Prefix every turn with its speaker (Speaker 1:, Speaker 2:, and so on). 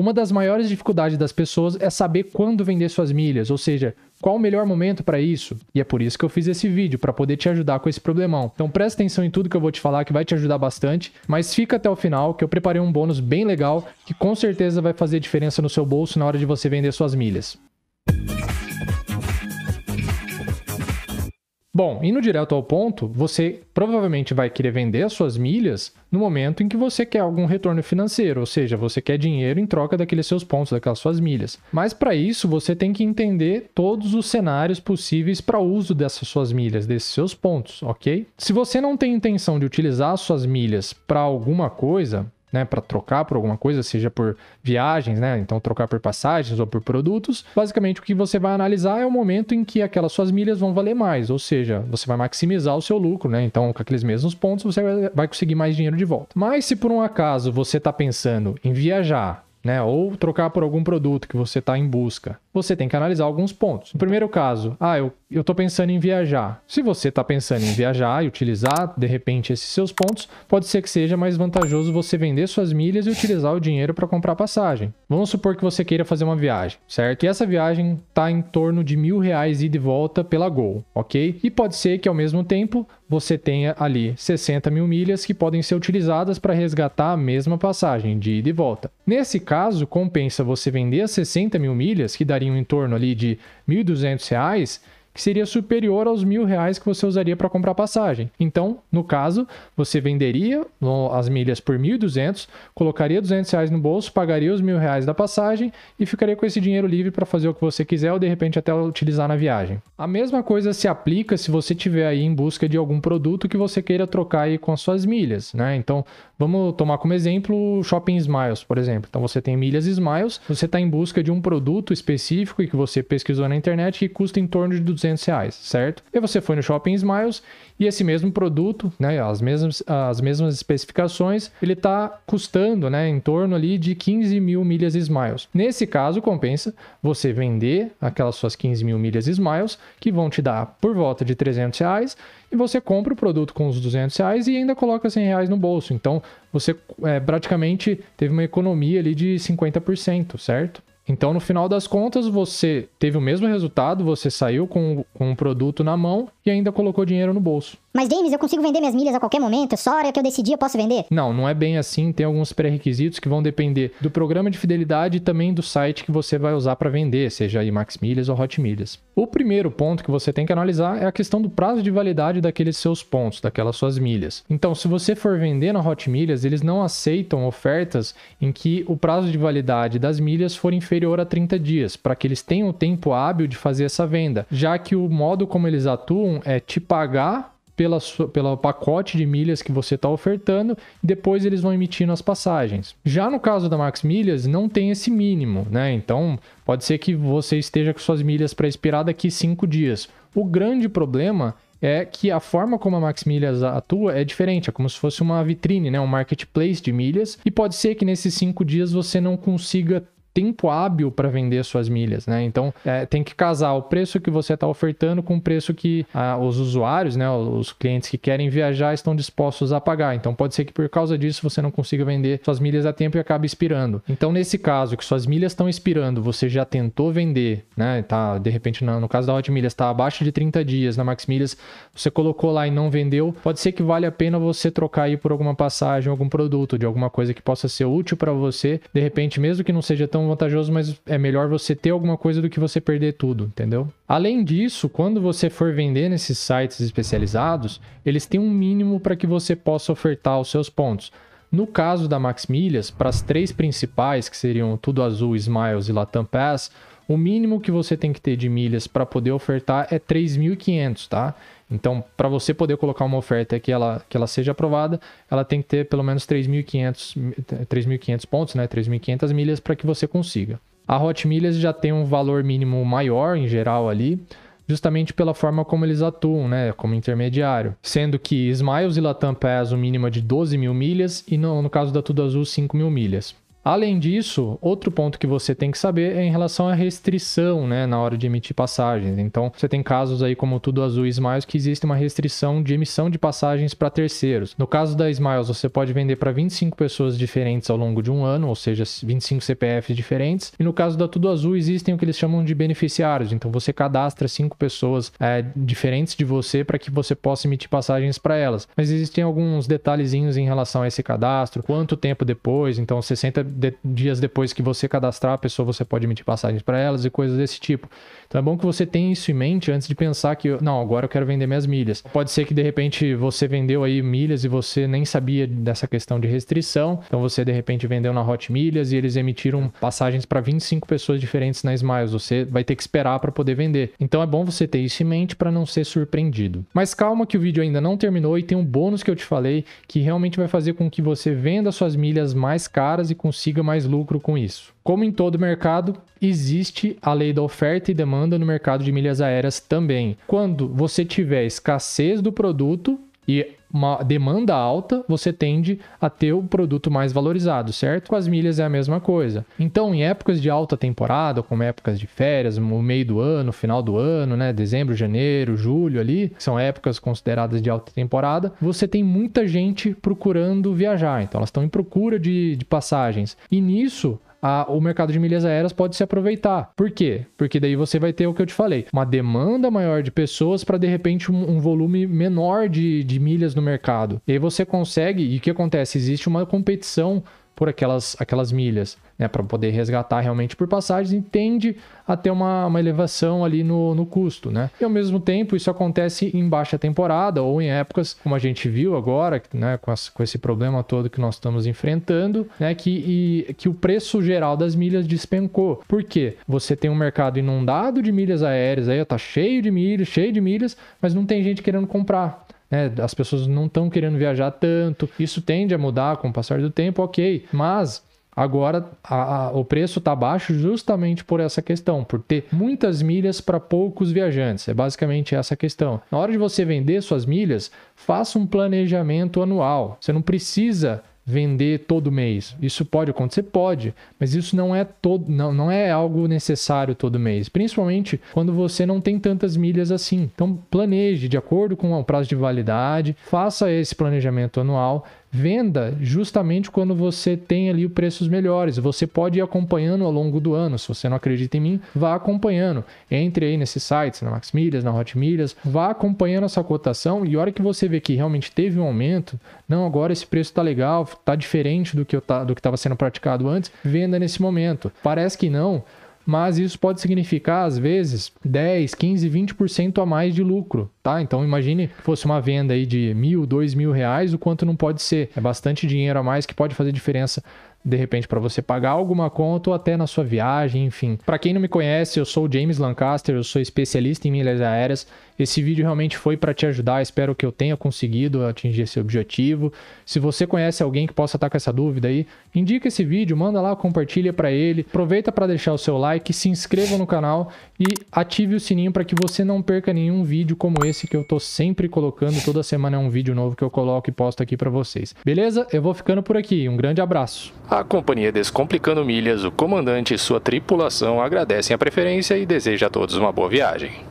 Speaker 1: Uma das maiores dificuldades das pessoas é saber quando vender suas milhas, ou seja, qual o melhor momento para isso? E é por isso que eu fiz esse vídeo, para poder te ajudar com esse problemão. Então presta atenção em tudo que eu vou te falar, que vai te ajudar bastante, mas fica até o final, que eu preparei um bônus bem legal, que com certeza vai fazer diferença no seu bolso na hora de você vender suas milhas. Bom, indo direto ao ponto, você provavelmente vai querer vender as suas milhas no momento em que você quer algum retorno financeiro, ou seja, você quer dinheiro em troca daqueles seus pontos, daquelas suas milhas. Mas para isso, você tem que entender todos os cenários possíveis para uso dessas suas milhas, desses seus pontos, ok? Se você não tem intenção de utilizar as suas milhas para alguma coisa, né, para trocar por alguma coisa, seja por viagens, né, então trocar por passagens ou por produtos, basicamente o que você vai analisar é o momento em que aquelas suas milhas vão valer mais, ou seja, você vai maximizar o seu lucro, né, então com aqueles mesmos pontos você vai conseguir mais dinheiro de volta. Mas se por um acaso você está pensando em viajar, né, ou trocar por algum produto que você está em busca, você tem que analisar alguns pontos. No primeiro caso, ah, eu estou pensando em viajar. Se você está pensando em viajar e utilizar, de repente, esses seus pontos, pode ser que seja mais vantajoso você vender suas milhas e utilizar o dinheiro para comprar passagem. Vamos supor que você queira fazer uma viagem, certo? E essa viagem está em torno de mil reais ida e volta pela Gol, ok? E pode ser que ao mesmo tempo você tenha ali 60 mil milhas que podem ser utilizadas para resgatar a mesma passagem de ida e volta. Nesse caso, compensa você vender as 60 mil milhas, que dariam em torno ali de 1.200 reais, que seria superior aos mil reais que você usaria para comprar passagem. Então, no caso, você venderia as milhas por 1.200, colocaria 200 reais no bolso, pagaria os mil reais da passagem e ficaria com esse dinheiro livre para fazer o que você quiser ou de repente até utilizar na viagem. A mesma coisa se aplica se você estiver aí em busca de algum produto que você queira trocar aí com as suas milhas, né? Então, vamos tomar como exemplo o Shopping Smiles, por exemplo. Então, você tem milhas Smiles, você está em busca de um produto específico e que você pesquisou na internet que custa em torno de 200 reais, certo? E você foi no Shopping Smiles e esse mesmo produto, né, as mesmas, as mesmas especificações, ele está custando né, em torno ali de 15 mil milhas Smiles. Nesse caso, compensa você vender aquelas suas 15 mil milhas Smiles, que vão te dar por volta de 300 reais, e você compra o produto com os 200 reais e ainda coloca 100 reais no bolso. Então, você é, praticamente teve uma economia ali de 50%, certo? Então, no final das contas, você teve o mesmo resultado, você saiu com, com um produto na mão e ainda colocou dinheiro no bolso.
Speaker 2: Mas, James, eu consigo vender minhas milhas a qualquer momento? Só a hora que eu decidir eu posso vender?
Speaker 1: Não, não é bem assim. Tem alguns pré-requisitos que vão depender do programa de fidelidade e também do site que você vai usar para vender, seja Max Milhas ou Hot Milhas. O primeiro ponto que você tem que analisar é a questão do prazo de validade daqueles seus pontos, daquelas suas milhas. Então, se você for vender na Hot Milhas, eles não aceitam ofertas em que o prazo de validade das milhas for inferior a 30 dias, para que eles tenham tempo hábil de fazer essa venda, já que o modo como eles atuam é te pagar pela, pelo pacote de milhas que você está ofertando e depois eles vão emitindo as passagens. Já no caso da Max Milhas, não tem esse mínimo, né? Então pode ser que você esteja com suas milhas para expirar daqui cinco dias. O grande problema é que a forma como a Max Milhas atua é diferente, é como se fosse uma vitrine, né? um marketplace de milhas, e pode ser que nesses cinco dias você não consiga tempo hábil para vender suas milhas, né? Então é, tem que casar o preço que você está ofertando com o preço que ah, os usuários, né, os clientes que querem viajar estão dispostos a pagar. Então pode ser que por causa disso você não consiga vender suas milhas a tempo e acabe expirando. Então nesse caso que suas milhas estão expirando, você já tentou vender, né? Tá, de repente no, no caso da Hot Milhas está abaixo de 30 dias, na Max Milhas você colocou lá e não vendeu, pode ser que vale a pena você trocar aí por alguma passagem, algum produto, de alguma coisa que possa ser útil para você, de repente mesmo que não seja tão tão vantajoso, mas é melhor você ter alguma coisa do que você perder tudo, entendeu? Além disso, quando você for vender nesses sites especializados, eles têm um mínimo para que você possa ofertar os seus pontos. No caso da Max Milhas, para as três principais, que seriam Tudo Azul, Smiles e Latam Pass, o mínimo que você tem que ter de milhas para poder ofertar é 3.500, tá? Então, para você poder colocar uma oferta que ela, que ela seja aprovada, ela tem que ter pelo menos 3.500 pontos, né? 3.500 milhas para que você consiga. A Hot Milhas já tem um valor mínimo maior em geral ali, justamente pela forma como eles atuam, né? Como intermediário. Sendo que Smiles e Latam Pass o mínimo é de 12 mil milhas e no, no caso da Tudo Azul, 5 mil milhas. Além disso, outro ponto que você tem que saber é em relação à restrição, né, na hora de emitir passagens. Então, você tem casos aí como tudo Azul e Smiles que existe uma restrição de emissão de passagens para terceiros. No caso da Smiles, você pode vender para 25 pessoas diferentes ao longo de um ano, ou seja, 25 CPFs diferentes. E no caso da Tudo Azul, existem o que eles chamam de beneficiários. Então, você cadastra cinco pessoas é, diferentes de você para que você possa emitir passagens para elas. Mas existem alguns detalhezinhos em relação a esse cadastro, quanto tempo depois, então 60 de, dias depois que você cadastrar a pessoa, você pode emitir passagens para elas e coisas desse tipo. Então é bom que você tenha isso em mente antes de pensar que, não, agora eu quero vender minhas milhas. Pode ser que de repente você vendeu aí milhas e você nem sabia dessa questão de restrição. Então você de repente vendeu na Hot Milhas e eles emitiram passagens para 25 pessoas diferentes na Smiles. Você vai ter que esperar para poder vender. Então é bom você ter isso em mente para não ser surpreendido. Mas calma que o vídeo ainda não terminou e tem um bônus que eu te falei que realmente vai fazer com que você venda suas milhas mais caras e consiga mais lucro com isso. Como em todo mercado, existe a lei da oferta e demanda no mercado de milhas aéreas também. Quando você tiver escassez do produto e uma demanda alta, você tende a ter o produto mais valorizado, certo? Com as milhas é a mesma coisa. Então, em épocas de alta temporada, como épocas de férias, no meio do ano, final do ano, né, dezembro, janeiro, julho ali, são épocas consideradas de alta temporada, você tem muita gente procurando viajar. Então, elas estão em procura de, de passagens. E nisso, a, o mercado de milhas aéreas pode se aproveitar. Por quê? Porque daí você vai ter o que eu te falei: uma demanda maior de pessoas para de repente um, um, volume menor de, de milhas no mercado. E aí você consegue, e o que acontece? Existe uma competição por aquelas, aquelas milhas, né, para poder resgatar realmente por passagens, tende a ter uma, uma elevação ali no, no custo, né? E ao mesmo tempo, isso acontece em baixa temporada ou em épocas, como a gente viu agora, né, com, as, com esse problema todo que nós estamos enfrentando, né, que, e, que o preço geral das milhas despencou. Por quê? Você tem um mercado inundado de milhas aéreas, aí tá cheio de milhas, cheio de milhas, mas não tem gente querendo comprar. Né? As pessoas não estão querendo viajar tanto. Isso tende a mudar com o passar do tempo, ok. Mas Agora, a, a, o preço está baixo justamente por essa questão, por ter muitas milhas para poucos viajantes. É basicamente essa questão. Na hora de você vender suas milhas, faça um planejamento anual. Você não precisa vender todo mês. Isso pode acontecer? Pode, mas isso não é todo, não, não é algo necessário todo mês, principalmente quando você não tem tantas milhas assim. Então planeje de acordo com o prazo de validade, faça esse planejamento anual Venda justamente quando você tem ali preços melhores. Você pode ir acompanhando ao longo do ano. Se você não acredita em mim, vá acompanhando. Entre aí nesses sites, na Max Milhas, na Hot Milhas, vá acompanhando essa cotação e a hora que você vê que realmente teve um aumento, não, agora esse preço está legal, está diferente do que estava sendo praticado antes, venda nesse momento. Parece que não, mas isso pode significar, às vezes, 10, 15, 20% a mais de lucro, tá? Então imagine fosse uma venda aí de mil, dois mil reais, o quanto não pode ser. É bastante dinheiro a mais que pode fazer diferença de repente para você pagar alguma conta ou até na sua viagem, enfim. Para quem não me conhece, eu sou o James Lancaster, eu sou especialista em milhas aéreas. Esse vídeo realmente foi para te ajudar, espero que eu tenha conseguido atingir esse objetivo. Se você conhece alguém que possa estar com essa dúvida aí, indica esse vídeo, manda lá, compartilha para ele. Aproveita para deixar o seu like, se inscreva no canal e ative o sininho para que você não perca nenhum vídeo como esse que eu tô sempre colocando. Toda semana é um vídeo novo que eu coloco e posto aqui para vocês. Beleza? Eu vou ficando por aqui. Um grande abraço.
Speaker 3: A companhia Descomplicando Milhas, o comandante e sua tripulação agradecem a preferência e deseja a todos uma boa viagem.